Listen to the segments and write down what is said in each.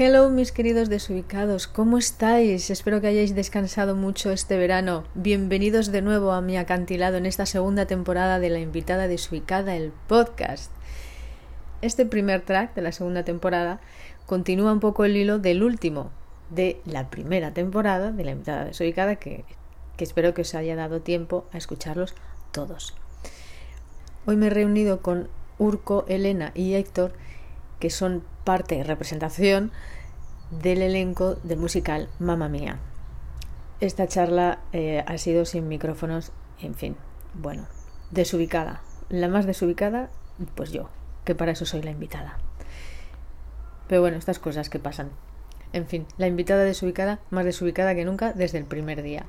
Hello mis queridos desubicados, ¿cómo estáis? Espero que hayáis descansado mucho este verano. Bienvenidos de nuevo a mi acantilado en esta segunda temporada de La invitada desubicada, el podcast. Este primer track de la segunda temporada continúa un poco el hilo del último, de la primera temporada de La invitada desubicada, que, que espero que os haya dado tiempo a escucharlos todos. Hoy me he reunido con Urco, Elena y Héctor, que son parte y representación del elenco del musical Mamma Mía. Esta charla eh, ha sido sin micrófonos, en fin, bueno, desubicada. La más desubicada, pues yo, que para eso soy la invitada. Pero bueno, estas cosas que pasan. En fin, la invitada desubicada, más desubicada que nunca desde el primer día.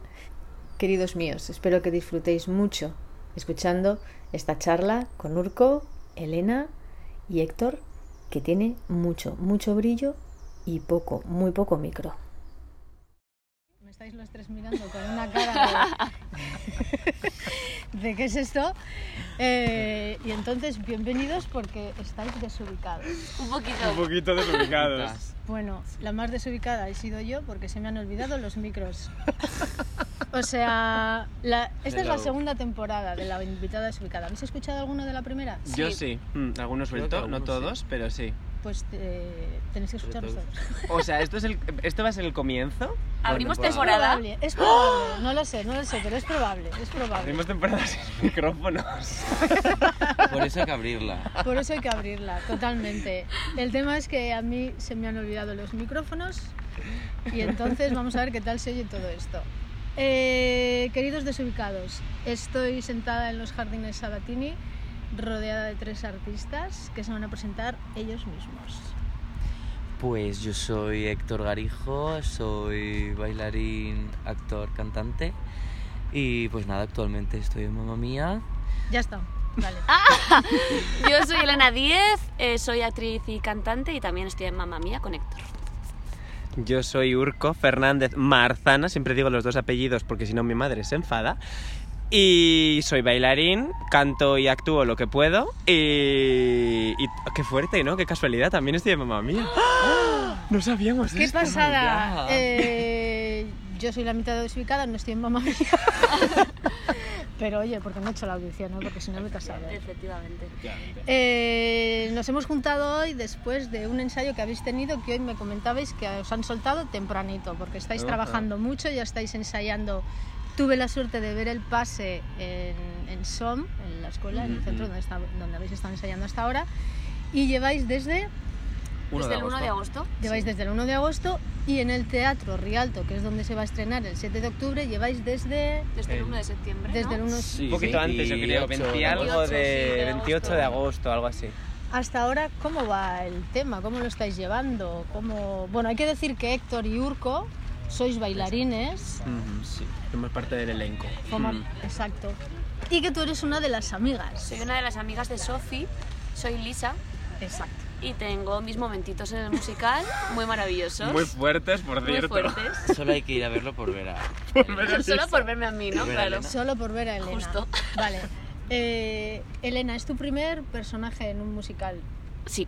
Queridos míos, espero que disfrutéis mucho escuchando esta charla con Urco, Elena y Héctor que tiene mucho, mucho brillo y poco, muy poco micro. Estáis los tres mirando con una cara de, de qué es esto. Eh, y entonces, bienvenidos porque estáis desubicados. Un poquito. Un poquito desubicados. Bueno, la más desubicada he sido yo porque se me han olvidado los micros. O sea, la- esta es la segunda temporada de la invitada desubicada. ¿Habéis escuchado alguno de la primera? Yo sí, Mm, algunos suelto, no todos, pero sí. Pues eh, tenéis que escucharlos todos. O sea, ¿esto, es el, ¿esto va a ser el comienzo? Abrimos Bueno, Es temporada. probable, es probable. No lo sé, no lo sé, pero es probable, es probable. Abrimos temporada sin micrófonos. Por eso hay que abrirla. Por eso hay que abrirla, totalmente. El tema es que a mí se me han olvidado los micrófonos y entonces vamos a ver qué tal se oye todo esto. Eh, queridos desubicados, estoy sentada en los jardines Sabatini rodeada de tres artistas que se van a presentar ellos mismos. Pues yo soy Héctor Garijo, soy bailarín, actor, cantante. Y pues nada, actualmente estoy en Mamma Mía. Ya está, vale. Yo soy Elena Díez, eh, soy actriz y cantante y también estoy en Mamma Mía con Héctor. Yo soy Urco Fernández Marzana, siempre digo los dos apellidos porque si no mi madre se enfada. Y soy bailarín, canto y actúo lo que puedo. Y, y qué fuerte, ¿no? Qué casualidad, también estoy en mamá mía. No sabíamos ¡Qué esto. pasada! ya. Eh, yo soy la mitad desubicada, no estoy en mamá mía. Pero oye, porque no he hecho la audición, ¿no? Porque si no me. ¿eh? Efectivamente. Eh, nos hemos juntado hoy después de un ensayo que habéis tenido que hoy me comentabais que os han soltado tempranito, porque estáis trabajando mucho, ya estáis ensayando. Tuve la suerte de ver el pase en, en SOM, en la escuela, en el centro donde, está- donde habéis estado ensayando hasta ahora, y lleváis desde, Uno Desde el 1 de agosto. lleváis desde el 1 de agosto y en el Teatro Rialto, que es donde se va a estrenar el 7 de octubre, lleváis desde, Desde el Eh, 1 de septiembre. desde el ¿no? 1 Sí, Un poquito antes, yo creo, 20 y algo 28, sí, de de 28 de agosto. agosto, algo así. Hasta ahora, ¿cómo va el tema? ¿Cómo lo estáis llevando? ¿Cómo... Bueno, hay que decir que Héctor y Urco sois bailarines. Sí, somos parte del elenco. Exacto. Y que tú eres una de las amigas. Soy una de las amigas de Sofi, soy Lisa Exacto. y tengo mis momentitos en el musical muy maravillosos. Muy fuertes, por muy cierto. fuertes. Solo hay que ir a verlo por ver a. Solo por verme a mí, ¿no? Ver a Claro. Elena. Solo por ver a Elena. Justo. Vale. Eh, Elena, es tu primer personaje en un musical. Sí,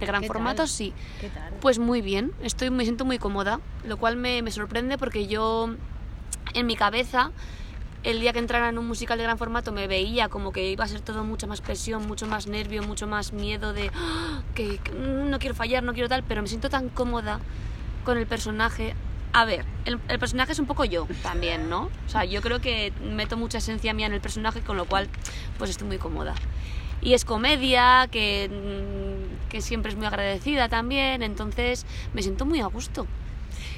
de gran ¿Qué formato tal? sí. ¿Qué tal? Pues muy bien, estoy, me siento muy cómoda, lo cual me, me sorprende porque yo en mi cabeza el día que entrara en un musical de gran formato me veía como que iba a ser todo mucha más presión, mucho más nervio, mucho más miedo de "Ah, que, que, no quiero fallar, no quiero tal, pero me siento tan cómoda con el personaje. A ver, el, el personaje es un poco yo también, ¿no? O sea, yo creo que meto mucha esencia mía en el personaje, con lo cual pues estoy muy cómoda. Y es comedia, que, mm, que siempre es muy agradecida también, entonces me siento muy a gusto.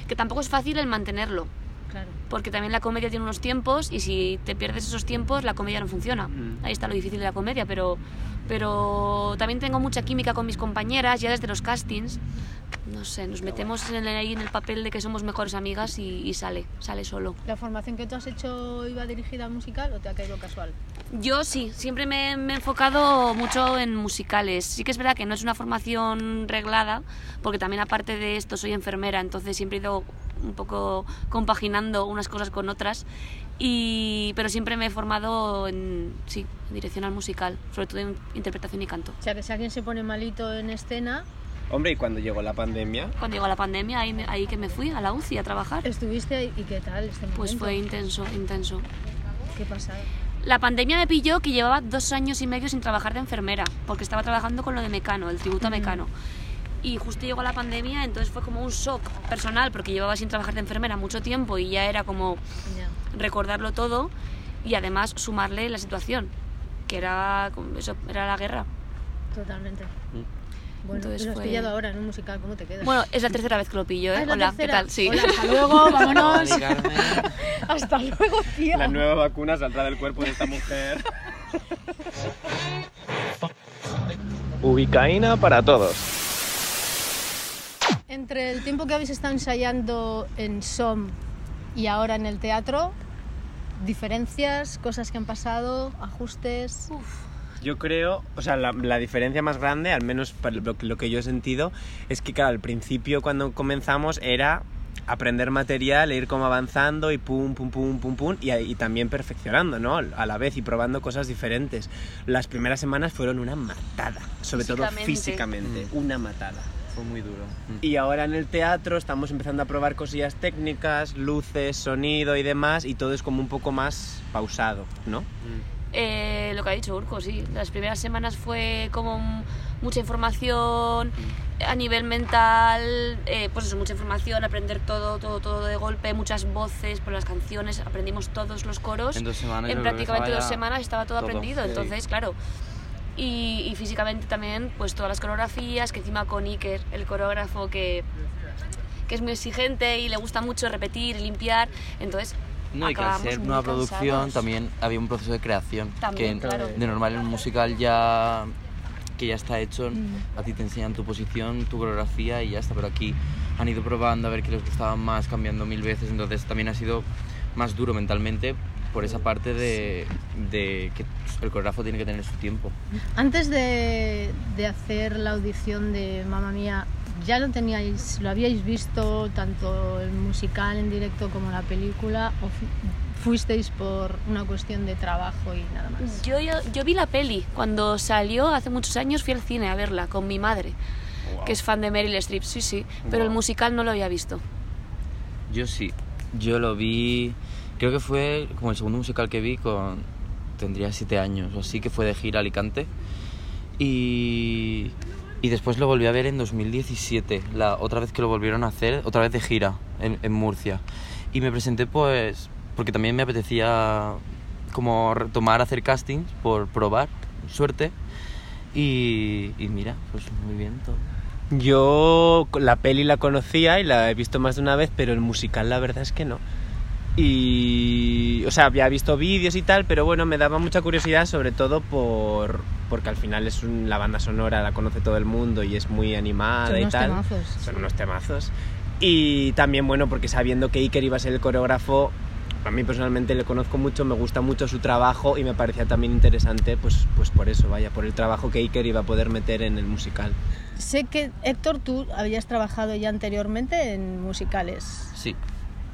Que tampoco es fácil el mantenerlo, Claro. porque también la comedia tiene unos tiempos y si te pierdes esos tiempos la comedia no funciona. Mm. Ahí está lo difícil de la comedia, pero, pero también tengo mucha química con mis compañeras ya desde los castings, no sé, nos metemos en el, ahí en el papel de que somos mejores amigas y, y sale, sale solo. ¿La formación que tú has hecho iba dirigida al musical o te ha caído casual? Yo sí, siempre me, me he enfocado mucho en musicales. Sí que es verdad que no es una formación reglada, porque también aparte de esto soy enfermera, entonces siempre he ido un poco compaginando unas cosas con otras. Y, pero siempre me he formado en, sí, en dirección al musical, sobre todo en interpretación y canto. O sea, que si alguien se pone malito en escena, Hombre, y cuando llegó la pandemia, Cuando llegó la pandemia, ahí, me- ahí que me fui a la UCI a trabajar. estuviste ahí y ¿qué tal este momento? Pues fue intenso, intenso. ¿Qué pasaba? La pandemia me pilló que llevaba dos años y medio sin trabajar de enfermera, porque estaba trabajando con lo de Mecano, el tributo a Mecano. Y justo llegó la pandemia, entonces fue como un shock personal, porque llevaba sin trabajar de enfermera mucho tiempo y ya era como recordarlo todo y además sumarle la situación, que era, como eso, era la guerra. Totalmente. Bueno, Entonces y lo has fue- pillado ahora en un musical, ¿cómo te quedas? Bueno, es la tercera vez que lo pillo, Ah, ¿eh? ¿es la Hola, ¿qué tal? Sí. Hola, hasta luego, vámonos. Hasta luego, tío. la nueva vacuna saldrá del cuerpo de esta mujer. Ubicaína para todos. Entre el tiempo que habéis estado ensayando en SOM y ahora en el teatro, diferencias, cosas que han pasado, ajustes. Yo creo, o sea, la, la diferencia más grande, al menos lo, que- lo que yo he sentido, es que claro, al principio cuando comenzamos era aprender material, e ir como avanzando y pum, pum, pum, pum, pum, y, y también perfeccionando, ¿no? A la vez y probando cosas diferentes. Las primeras semanas fueron una matada, sobre todo Físicamente. físicamente, Mm. una matada. Fue muy duro. Mm. Y ahora en el teatro estamos empezando a probar cosillas técnicas, luces, sonido y demás, y todo es como un poco más pausado, ¿no? Mm. Eh, lo que ha dicho Urco, sí. Las primeras semanas fue como mucha información a nivel mental, eh, pues eso, mucha información, aprender todo, todo, todo de golpe, muchas voces por las canciones, aprendimos todos los coros. En dos semanas en prácticamente dos semanas estaba todo, todo, aprendido, sí. entonces, claro. Y, y físicamente también, pues todas las coreografías, que encima con Iker, el coreógrafo que, que es muy exigente y le gusta mucho repetir limpiar, entonces No, y que al ser nueva producción también había un proceso de creación. También, que claro. de normal en un musical ya que ya está hecho, a ti te enseñan tu posición, tu coreografía y ya está, pero aquí han ido probando a ver qué les gustaba más, cambiando mil veces, entonces también ha sido más duro mentalmente por esa parte de, de que el coreógrafo tiene que tener su tiempo. Antes de, de hacer la audición de Mamma Mía, ¿ya lo teníais, lo habíais visto tanto el musical en directo como la película o fu- fuisteis por una cuestión de trabajo y nada más? Yo, yo, yo vi la peli cuando salió hace muchos años, fui al cine a verla con mi madre, que es fan de Meryl Streep, sí, sí, pero el Wow. musical no lo había visto. Yo sí, yo lo vi, creo que fue como el segundo musical que vi con, tendría siete años o así, que fue de gira a Alicante. Y, y después lo volví a ver en 2017, la otra vez que lo volvieron a hacer, otra vez de gira en, en Murcia. Y me presenté pues, porque también me apetecía como retomar hacer castings por probar, suerte. Y, y mira, pues muy bien todo. Yo la peli la conocía y la he visto más de una vez, pero el musical la verdad es que no. Y, o sea, había visto vídeos y tal, pero bueno, me daba mucha curiosidad, sobre todo por porque al final es un- la banda sonora, la conoce todo el mundo y es muy animada Son y unos tal. temazos. Son unos temazos. Y también, bueno, porque sabiendo que Iker iba a ser el coreógrafo, a mí personalmente le conozco mucho, me gusta mucho su trabajo y me parecía también interesante, pues, pues por eso, vaya, por el trabajo que Iker iba a poder meter en el musical. Sé que, Héctor, tú habías trabajado ya anteriormente en musicales. Sí.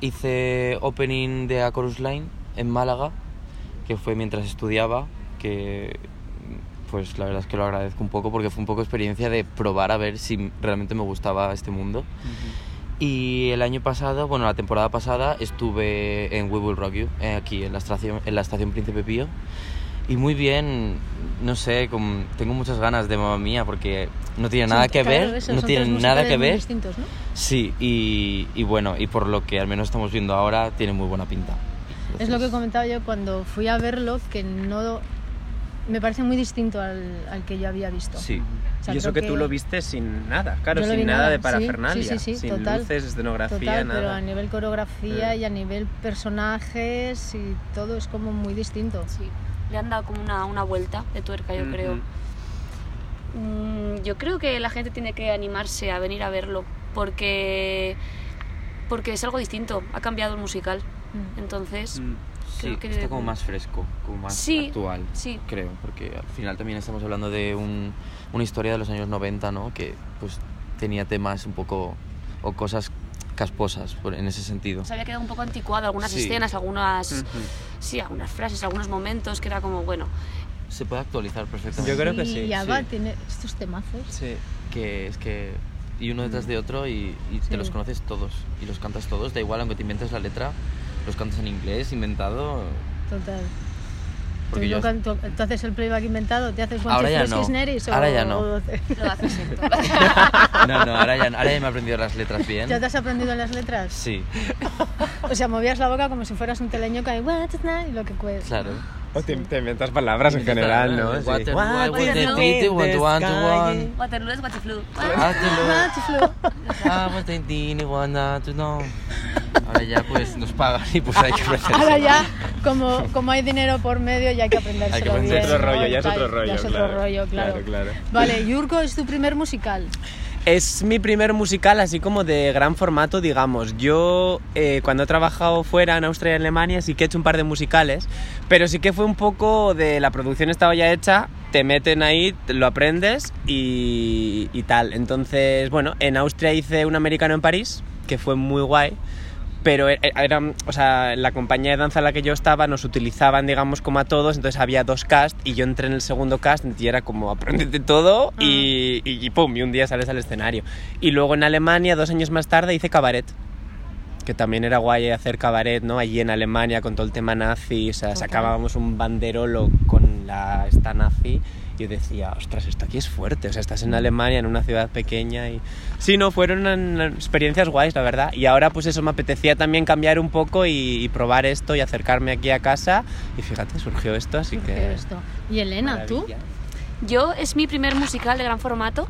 Hice opening de A Chorus Line en Málaga, que fue mientras estudiaba, que pues la verdad es que lo agradezco un poco porque fue un poco experiencia de probar a ver si realmente me gustaba este mundo. Y el año pasado, bueno, la temporada pasada estuve en We Will Rock You, eh, aquí en la estación, en la estación Príncipe Pío. Y muy bien, no sé, con- tengo muchas ganas de mamá mía porque no tiene nada Son- que claro, ver, eso, no tiene nada que ver. ¿no? Sí, y, y bueno, y por lo que al menos estamos viendo ahora, tiene muy buena pinta. Es lo que Entonces, comentaba yo cuando fui a verlo, que no me parece muy distinto al, al que yo había visto. Sí, O sea, y eso que, tú lo viste sin nada, claro, sin nada, nada, de parafernalia, sí, sí, sí, sin total, luces, escenografía, Total, nada. pero a nivel coreografía Eh. y a nivel personajes y todo es como muy distinto. Sí, le han dado como una, una vuelta de tuerca, yo creo. Mm, yo creo que la gente tiene que animarse a venir a verlo porque porque es algo distinto, ha cambiado el musical. Mm. Entonces, Mm. Sí, Creo que- está como más fresco, como más Sí, actual. sí. Creo, porque al final también estamos hablando de un- una historia de los años 90, ¿no? Que pues tenía temas un poco o cosas casposas por- en ese sentido. se había quedado un poco anticuado algunas Sí. escenas, algunas sí, algunas frases, algunos momentos que era como, bueno, Se puede actualizar perfectamente. Yo creo que sí, Y sí. tiene estos temazos. Sí. que es que y uno detrás de otro y, y Sí. te los conoces todos y los cantas todos, da igual aunque te inventes la letra, los cantas en inglés, inventado. Total. Porque ¿Tú, yo- lo can- tú- haces el playback inventado? ¿Te haces Ahora ya no. Kisneris o- Ahora ya no. o- lo haces esto. No, no, ahora ya, ahora ya me he aprendido las letras bien. ¿Ya te has aprendido las letras? Sí, O sea, movías la boca como si fueras un teleño que hay y lo que puedes. claro. O te, te inventas palabras en general, ¿no? Sí. Water, What what is the the beat, what the one to sky? one. Waterloo es Waterloo. Ah? Ah. Ahora ya pues nos pagan y pues hay que aprender. Ahora ya, como, como hay dinero por medio, ya hay que aprendérselo Hay que bien. aprender. Es otro rollo, ya es Tal, otro rollo. Ya es otro claro. rollo, claro. Claro, claro. Vale, Yurko es tu primer musical. Es mi primer musical así como de gran formato, digamos. Yo eh, cuando he trabajado fuera en Austria y Alemania sí que he hecho un par de musicales, pero sí que fue un poco de la producción estaba ya hecha, te meten ahí, lo aprendes y, y tal. Entonces, bueno, en Austria hice un americano en París, que fue muy guay. Pero e- era, o sea, la compañía de danza en la que yo estaba nos utilizaban, digamos, como a todos, entonces había dos cast y yo entré en el segundo cast y era como aprendete todo y, y, y pum, y un día sales al escenario. Y luego en Alemania, dos años más tarde, hice cabaret, que también era guay hacer cabaret, ¿no? Allí en Alemania con todo el tema nazi, o sea, sacábamos un banderolo con la esta nazi yo decía, ostras, esto aquí es fuerte, o sea, estás en Alemania, en una ciudad pequeña y... Sí, no, fueron en- experiencias guays, la verdad. Y ahora pues eso, me apetecía también cambiar un poco y, y probar esto y acercarme aquí a casa y fíjate, surgió esto, así Surgió que... esto. Y Elena, ¿tú? Yo es mi primer musical de gran formato.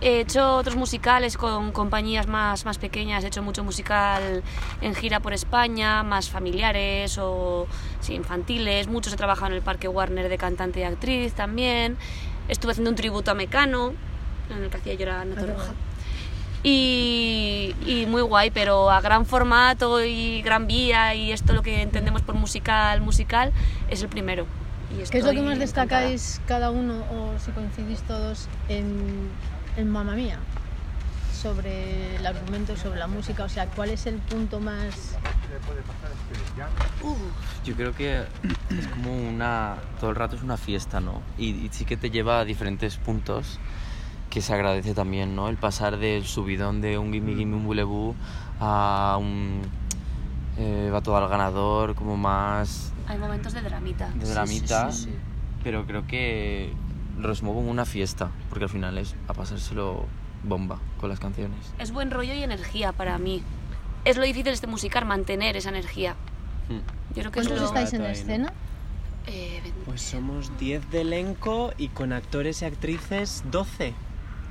He hecho otros musicales con compañías más, más pequeñas, he hecho mucho musical en gira por España, más familiares o sí, infantiles. Muchos he trabajado en el Parque Warner de cantante y actriz también. Estuve haciendo un tributo a Mecano, en el que hacía llorar a Ana qué Torroja. guay. Y, y muy guay, pero a gran formato y gran vía y esto lo que entendemos por musical, musical, es el primero. Y ¿Qué es lo que más encantada. destacáis cada uno o si coincidís todos en, en Mamma Mía? Sobre el argumento, sobre la música, o sea, ¿cuál es el punto más... Yo creo que es como una. Todo el rato es una fiesta, ¿no? Y, y sí que te lleva a diferentes puntos que se agradece también, ¿no? El pasar del subidón de un gimme gimme un bulebú a un. Eh, va todo al ganador, como más Hay momentos de dramita. de Sí, dramita. sí, sí, sí. Pero creo que lo resumo como una fiesta, porque al final es a pasárselo bomba con las canciones. Es buen rollo y energía para mí. Es lo difícil de este musical, mantener esa energía. Mm. Yo creo que es ¿Cuántos lo... estáis en ¿no? escena? Eh, Pues somos 10 de elenco y con actores y actrices 12.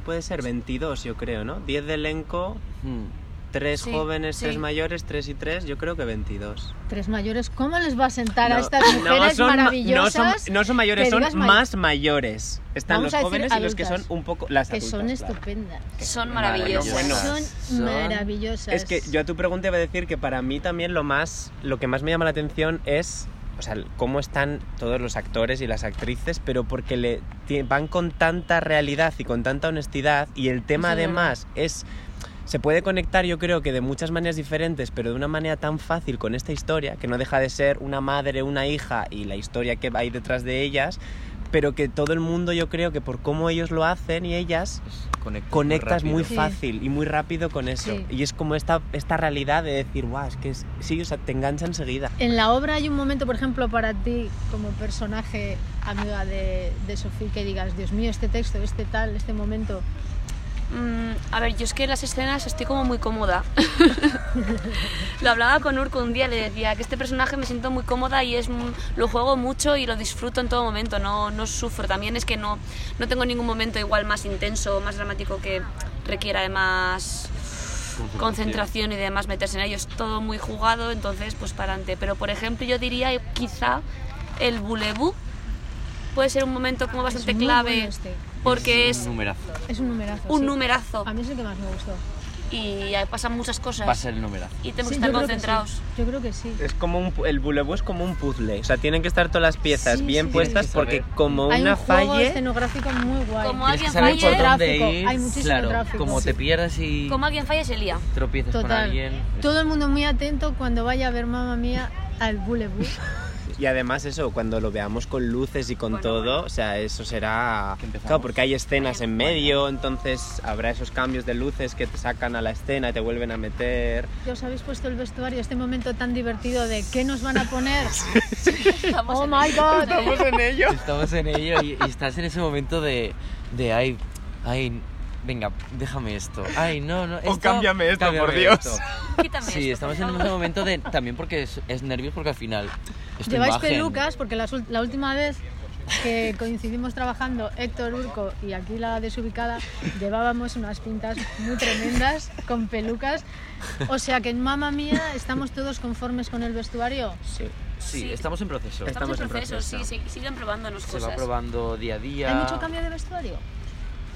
Puede ser 22, yo creo, ¿no? 10 de elenco, Mm. 3 Sí, jóvenes, sí. 3 mayores, 3 y 3, yo creo que 22. Tres mayores, ¿cómo les va a sentar a No, estas no mujeres son ma- maravillosas? No son, no son mayores, que son may- más mayores. Están Vamos los jóvenes y los que son un poco... Las que adultas, son claro. estupendas. Son Maravillosas. maravillosas. Son Son- maravillosas. Es que yo a tu pregunta iba a decir que para mí también lo más, lo que más me llama la atención es, o sea, cómo están todos los actores y las actrices, pero porque le van con tanta realidad y con tanta honestidad y el tema además es se puede conectar yo creo que de muchas maneras diferentes, pero de una manera tan fácil con esta historia, que no deja de ser una madre, una hija y la historia que hay detrás de ellas, pero que todo el mundo yo creo que por cómo ellos lo hacen y ellas, conectas, conectas muy. Sí. fácil y muy rápido con eso. Sí. Y es como esta, esta realidad de decir, guau, es que es- sí, o sea, te engancha enseguida. En la obra hay un momento, por ejemplo, para ti, como personaje amiga de, de Sofía, que digas, Dios mío, este texto, este tal, este momento. Mm, a ver, yo es que en las escenas estoy como muy cómoda. lo hablaba con Urco un día, le decía que este personaje me siento muy cómoda y es lo juego mucho y lo disfruto en todo momento, no, no sufro. También es que no, no tengo ningún momento igual más intenso, más dramático que requiera de más concentración y de más meterse en ello. Es todo muy jugado, entonces pues para adelante. Pero por ejemplo yo diría quizá el bulebú puede ser un momento como bastante muy clave bueno este. Porque Es es un numerazo. Es un numerazo. un sí. numerazo A mí es el que más me gustó. y ahí pasan muchas cosas Va a ser el numerazo. y tenemos Sí, que estar yo concentrados. sí. Yo creo que sí. Es como un, pu- el bulebu es como un puzzle, o sea, tienen que estar todas las piezas Sí, bien sí, puestas porque como Hay una un juego falle... escenográfico muy guay. Como alguien falle- por Mucho dónde tráfico, ir. hay muchísimo claro, tráfico. como te pierdas y Como alguien falla se lía. tropiezas con Total. alguien. es- Todo el mundo muy atento cuando vaya a ver mamá mía al bulebu. Y además eso, cuando lo veamos con luces y con Bueno, todo, bueno. o sea, eso será... Claro, porque hay escenas en medio, entonces habrá esos cambios de luces que te sacan a la escena y te vuelven a meter. ¿Ya os habéis puesto el vestuario? Este momento tan divertido de ¿qué nos van a poner? Estamos oh en my ello. god. en ello. Estamos en ello y, y estás en ese momento de, de ay, ay, venga, déjame esto. Ay, no, no. Esto, cámbiame esto, por cámbiame Dios. esto. Quítame Sí, esto, estamos por en ese momento de también porque es, es nervios porque al final Lleváis imagen. pelucas porque ul- la última vez que coincidimos trabajando Héctor Urco y aquí la desubicada llevábamos unas pintas muy tremendas con pelucas. O sea que en Mamma Mía estamos todos conformes con el vestuario. Sí. Sí, Sí. estamos en proceso. Estamos, Estamos en en proceso, proceso. sí, sí, siguen probándonos Se cosas. va probando día a día. ¿Hay mucho cambio de vestuario?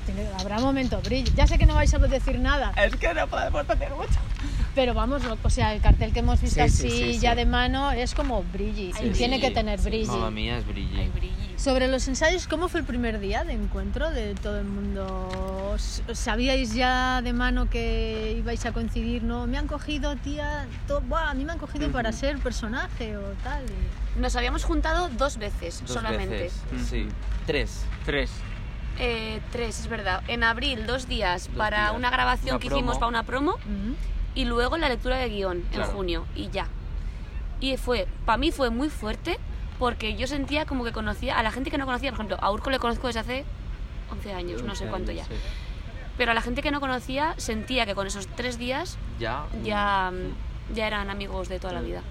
Tiene- Habrá momento, brillo. Ya sé que no vais a decir nada, Es que no podemos hacer mucho. pero vamos, o sea, el cartel que hemos visto Sí, sí, así sí, ya sí. de mano es como brilli. Y tiene brilli. que tener brilli. Mamma mía, es brilli. Ay, brilli. Sobre los ensayos, ¿cómo fue el primer día de encuentro de todo el mundo? ¿Sabíais ya de mano que ibais a coincidir? No, me han cogido, tía, to- buah, a mí me han cogido para ser personaje o tal. y- Nos habíamos juntado dos veces Dos solamente. veces. Sí. Tres. Tres. Eh, tres, es verdad. En abril, dos días Dos para días. una grabación Una que hicimos para una promo y luego la lectura de guion Claro. en junio y ya. Y fue, para mí fue muy fuerte porque yo sentía como que conocía a la gente que no conocía, por ejemplo, a Urco le conozco desde hace 11 años, no sé cuánto ya. Sí. Pero a la gente que no conocía sentía que con esos tres días Ya. ya, mm, ya eran amigos de toda la vida.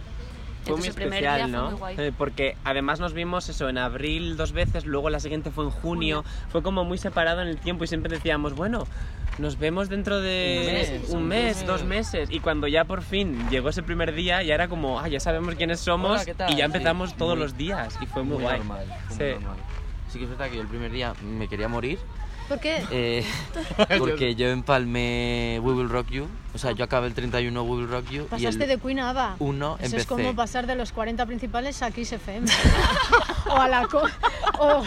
Fue muy el primer especial, día ¿no? fue muy guay. Eh, Porque además nos vimos eso en abril dos veces, luego la siguiente fue en junio. Fue como muy separado en el tiempo y siempre decíamos, bueno, nos vemos dentro de Un mes, un mes, dos meses. Y cuando ya por fin llegó ese primer día, ya era como, ah, ya sabemos quiénes somos Hola, y ya empezamos Sí, todos muy- los días. Y fue muy, guay. normal. fue Sí. muy normal. Sí que es verdad que yo el primer día me quería morir ¿Por qué? eh, porque yo empalmé We Will Rock You. O sea, yo acabé el 31 We Will Rock You Pasaste de Queen a Ava. 1 Eso empecé. es como pasar de los 40 principales a Kiss FM. o a la... co- o-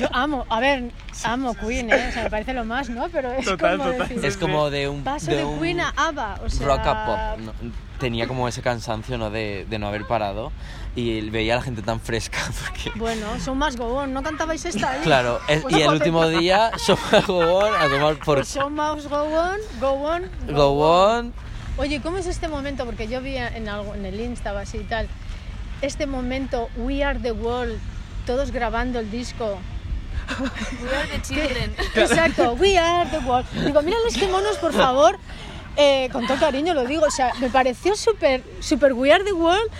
Yo amo, a ver, amo Queen, ¿eh? O sea, me parece lo más, ¿no? Pero es Total, como total. decir... Es como de un, Paso de de, un Queen a Ava, o sea... rock a pop. ¿no? Tenía como ese cansancio ¿no? de, de no haber parado y veía a la gente tan fresca. Porque, Bueno, son más gobón, ¿no cantabais esta ahí? claro, es- Pues y el último día, Soma Gobón a tomar por Pues son más go on, go on, go. Oye, ¿cómo es este momento? Porque yo vi en, algo, en el Insta o así y tal, este momento, We Are the World, todos grabando el disco. We are the children. Exacto, We Are the World. Digo, mírales qué monos, por favor. Eh, con todo cariño lo digo, o sea, me pareció súper, súper We Are the World.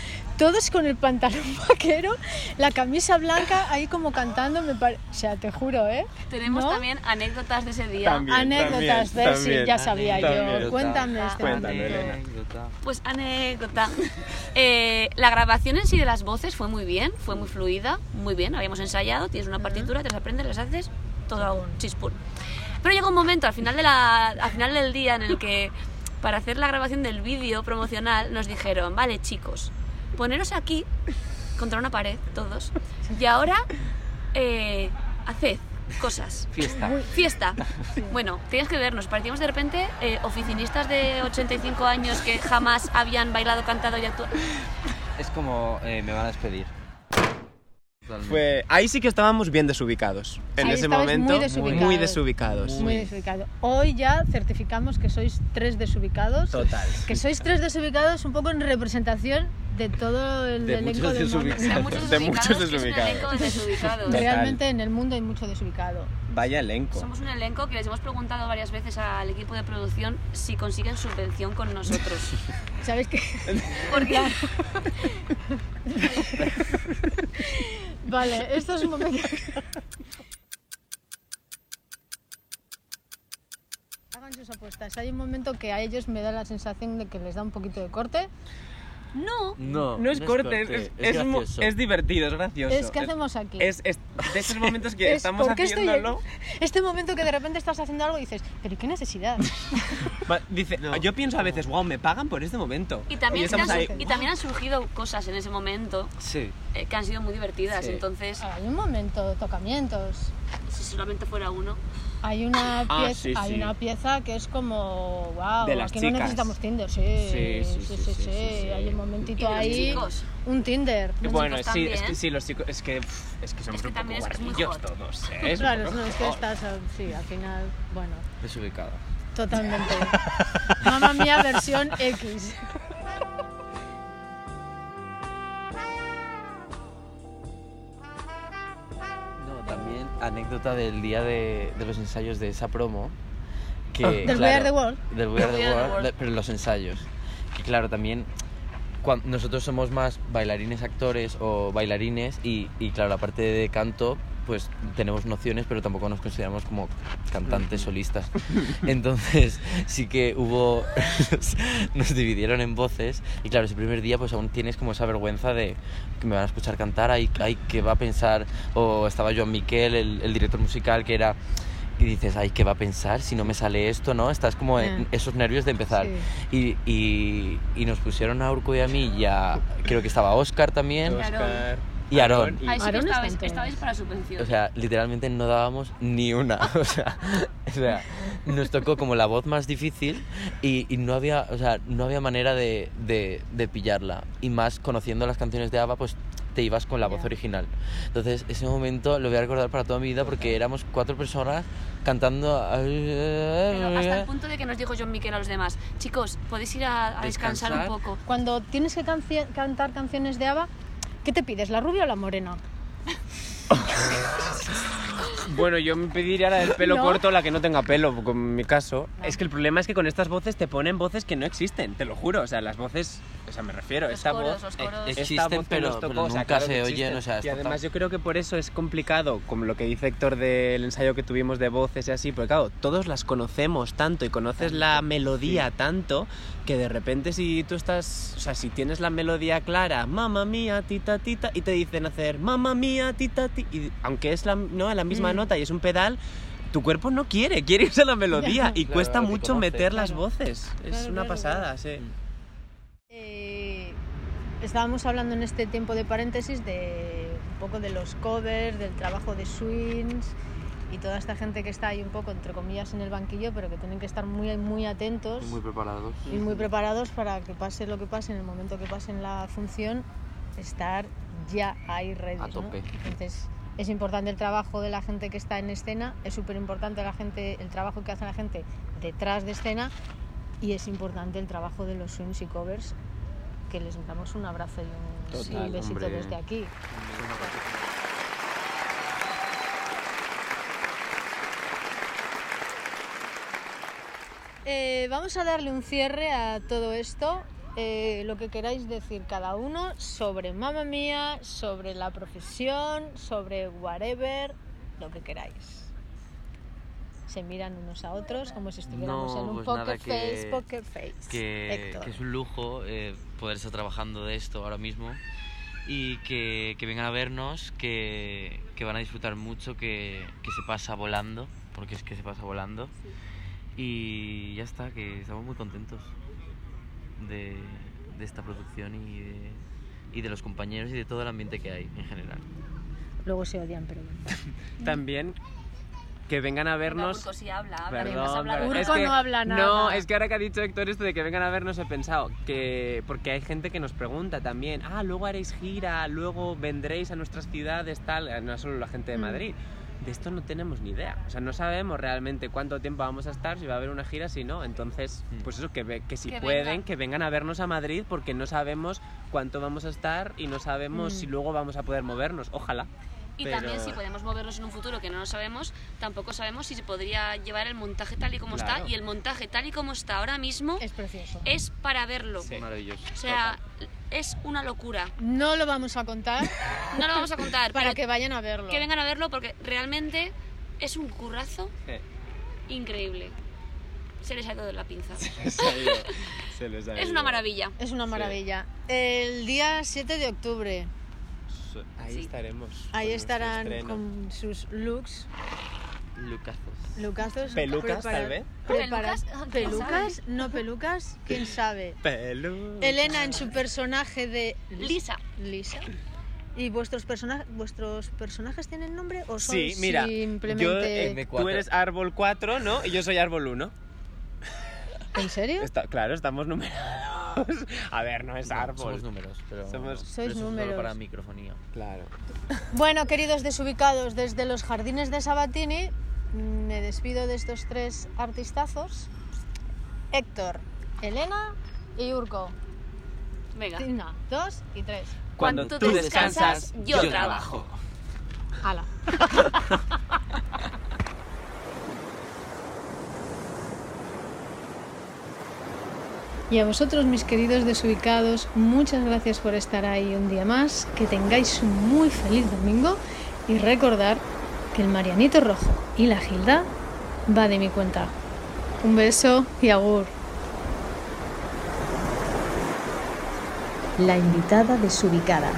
Todos con el pantalón vaquero, la camisa blanca, ahí como cantando, me pare- o sea, te juro, ¿eh? Tenemos ¿No? también anécdotas de ese día. También. Anécdotas, también, de sí, también. ya sabía yo. Cuéntame este Cuéntame, momento. Elena. Anécdota. Pues anécdota. Eh, la grabación en sí de las voces fue muy bien, fue muy fluida, muy bien. Habíamos ensayado, tienes una partitura, te las aprendes, las haces, todo chispún. Pero llegó un momento al final, de la, al final del día en el que para hacer la grabación del vídeo promocional nos dijeron, vale chicos, poneros aquí contra una pared todos y ahora eh, haced cosas. Fiesta. Fiesta. Bueno, tienes que vernos. Parecíamos de repente eh, oficinistas de 85 años que jamás habían bailado, cantado y actuado. Es como eh, me van a despedir. Fue, ahí sí que estábamos bien desubicados. En Ahí ese estabais momento, muy desubicados. muy desubicados. Muy desubicado. Hoy ya certificamos que sois tres desubicados. Total. Que sois tres desubicados un poco en representación de todo el De elenco muchos de Mamma desubicados. Mía. De muchos De desubicados, muchos. Realmente en el mundo hay mucho desubicado. Vaya elenco. Somos un elenco que les hemos preguntado varias veces al equipo de producción si consiguen subvención con nosotros. ¿Sabéis qué? Porque Vale, esto es un momento. Hagan sus apuestas. Hay un momento que a ellos me da la sensación de que les da un poquito de corte. No, No, No es corte, es, es, es divertido, es gracioso. Es que hacemos aquí. Es, es de esos momentos que Es estamos porque estoy- haciéndolo. Este momento que de repente estás haciendo algo y dices, pero ¿y qué necesidad? Dice, No. yo pienso a veces, wow, me pagan por este momento. y también, estamos han, ahí. y también han surgido cosas en ese momento Sí. eh, que han sido muy divertidas. Sí. Entonces, Hay un momento, tocamientos. si solamente fuera uno. Hay una, Ah, pieza, sí, hay sí. una pieza que es como, wow, De las aquí no necesitamos Tinder, sí. Sí, sí, sí, sí, sí, sí. Hay un momentito ahí, chicos. un Tinder. Los Bueno, sí, es que sí, los chicos, es que, es que somos Es que un poco es guarrillos todos, ¿eh? Claro, no, es que estás, eh, sí, al final, bueno, Desubicada. totalmente. Mamma mía, versión X. anécdota del día de, de los ensayos de esa promo. Que, Oh, ¿Del We Are the World? Del We Are the We Are the World, pero los ensayos. Que claro, también nosotros somos más bailarines actores o bailarines y, y claro, la parte de canto pues tenemos nociones pero tampoco nos consideramos como cantantes solistas. Entonces sí que hubo nos dividieron en voces y claro ese primer día pues aún tienes como esa vergüenza de que me van a escuchar cantar ay, ay qué va a pensar o estaba Joan Miquel el, el director musical que era y dices ay qué va a pensar si no me sale esto no estás como en Eh. esos nervios de empezar. Sí. y, y, y nos pusieron a Urco y a mí y a, creo que estaba Oscar también. Oscar, y Aarón. y- Ahí sí que está estabais, en estabais para subvención. O sea, literalmente no dábamos ni una. O sea, o sea, nos tocó como la voz más difícil y, y no, había, o sea, no había manera de, de, de pillarla. Y más conociendo las canciones de ABBA, pues te ibas con la voz original. Entonces, ese momento lo voy a recordar para toda mi vida porque éramos cuatro personas cantando. Pero hasta el punto de que nos dijo John Miquel a los demás, chicos, podéis ir a, a descansar un Descansar. poco. Cuando tienes que cantar canciones de ABBA, ¿qué te pides, la rubia o la morena? Bueno, yo me pediría la del pelo ¿No? corto, la que no tenga pelo, en mi caso. Es que el problema es que con estas voces te ponen voces que no existen, te lo juro. O sea, las voces, o sea, me refiero, Los esta coros, voz... los coros. eh, esta Existen, voz pero- tocó, pero o sea, nunca claro se oyen, o sea, y además yo creo que por eso es complicado, como lo que dice Héctor del ensayo que tuvimos de voces y así, porque claro, todos las conocemos tanto y conoces la melodía tanto que de repente si tú estás, o sea, si tienes la melodía clara, mamma mía, tita tita, y te dicen hacer mamma mía, tita ti, y aunque es la, ¿no? la misma Mm. Nota y es un pedal, tu cuerpo no quiere, quiere irse a la melodía y Claro, cuesta mucho conoce, meter las claro. voces. Es Claro, una claro, pasada, sí. Eh, estábamos hablando en este tiempo de paréntesis de un poco de los covers, del trabajo de swings y toda esta gente que está ahí un poco, entre comillas, en el banquillo, pero que tienen que estar muy, muy atentos Muy preparados. y muy preparados para que pase lo que pase en el momento que pase en la función, estar ya ahí ready. A ¿no? tope. Entonces es importante el trabajo de la gente que está en escena, es súper importante la gente, el trabajo que hace la gente detrás de escena y es importante el trabajo de los swings y covers que les damos un abrazo y un, Total, y un besito hombre. desde aquí. Eh, vamos a darle un cierre a todo esto. Eh, lo que queráis decir cada uno sobre Mamma Mía, sobre la profesión, sobre whatever, lo que queráis. Se miran unos a otros como si estuviéramos No, en un pues poker nada, que- face, poker face. que, que es un lujo eh, poder estar trabajando de esto ahora mismo y que, que vengan a vernos, que, que van a disfrutar mucho, que, que se pasa volando, porque es que se pasa volando. Y ya está, que estamos muy contentos de, de esta producción y de, y de los compañeros y de todo el ambiente que hay en general. Luego se odian, pero bueno. También que vengan a vernos... Urco sí habla, habla, Perdón, mientras habla. perdón. Urco no habla nada. No, es que ahora que ha dicho Héctor esto de que vengan a vernos he pensado que porque hay gente que nos pregunta también, ah, luego haréis gira, luego vendréis a nuestras ciudades, tal, no solo la gente de Mm. De esto no tenemos ni idea. O sea, no sabemos realmente cuánto tiempo vamos a estar, si va a haber una gira, si no. Entonces, Mm. pues eso, que, que si Que pueden, que vengan a vernos a Madrid porque no sabemos cuánto vamos a estar y no sabemos Mm. si luego vamos a poder movernos. Ojalá. Y Pero- también si podemos movernos en un futuro que no lo sabemos, tampoco sabemos si se podría llevar el montaje tal y como Claro. está. Y el montaje tal y como está ahora mismo Es precioso. es para verlo. Sí. Maravilloso. O sea, es una locura. No lo vamos a contar No lo vamos a contar, para que vayan a verlo. que vengan a verlo porque realmente es un currazo increíble. Se les ha ido de la pinza. se ha ido, Se les ha Es ido. una maravilla. Es una maravilla. El día 7 de octubre, Ahí Sí. estaremos. ahí estarán con sus looks, Lucazos. lucazos. Pelucas, tal vez. ¿Pelucas? ¿Quién ¿Pelucas? No pelucas, quién sabe. Pelu. Elena en su personaje de Lisa. Lisa. ¿Y vuestros, persona- vuestros personajes tienen nombre o son Sí, mira, simplemente... yo, eh, M4. tú eres árbol 4, ¿no? Y yo soy árbol 1. ¿En serio? Está, claro, estamos numerados. A ver, no es No, árbol. Somos números, pero. Somos- Sois pero números. Solo para microfonía. Claro. Bueno, queridos desubicados, desde los jardines de Sabatini me despido de estos tres artistazos. Héctor, Elena y Urco. Venga. Una, dos y tres. Cuando Cuando tú tú descansas, descansas, yo yo trabajo. ¡Hala! Y a vosotros, mis queridos desubicados, muchas gracias por estar ahí un día más. Que tengáis un muy feliz domingo y recordar que el Marianito Rojo y la Gilda va de mi cuenta. Un beso y agur. La invitada desubicada.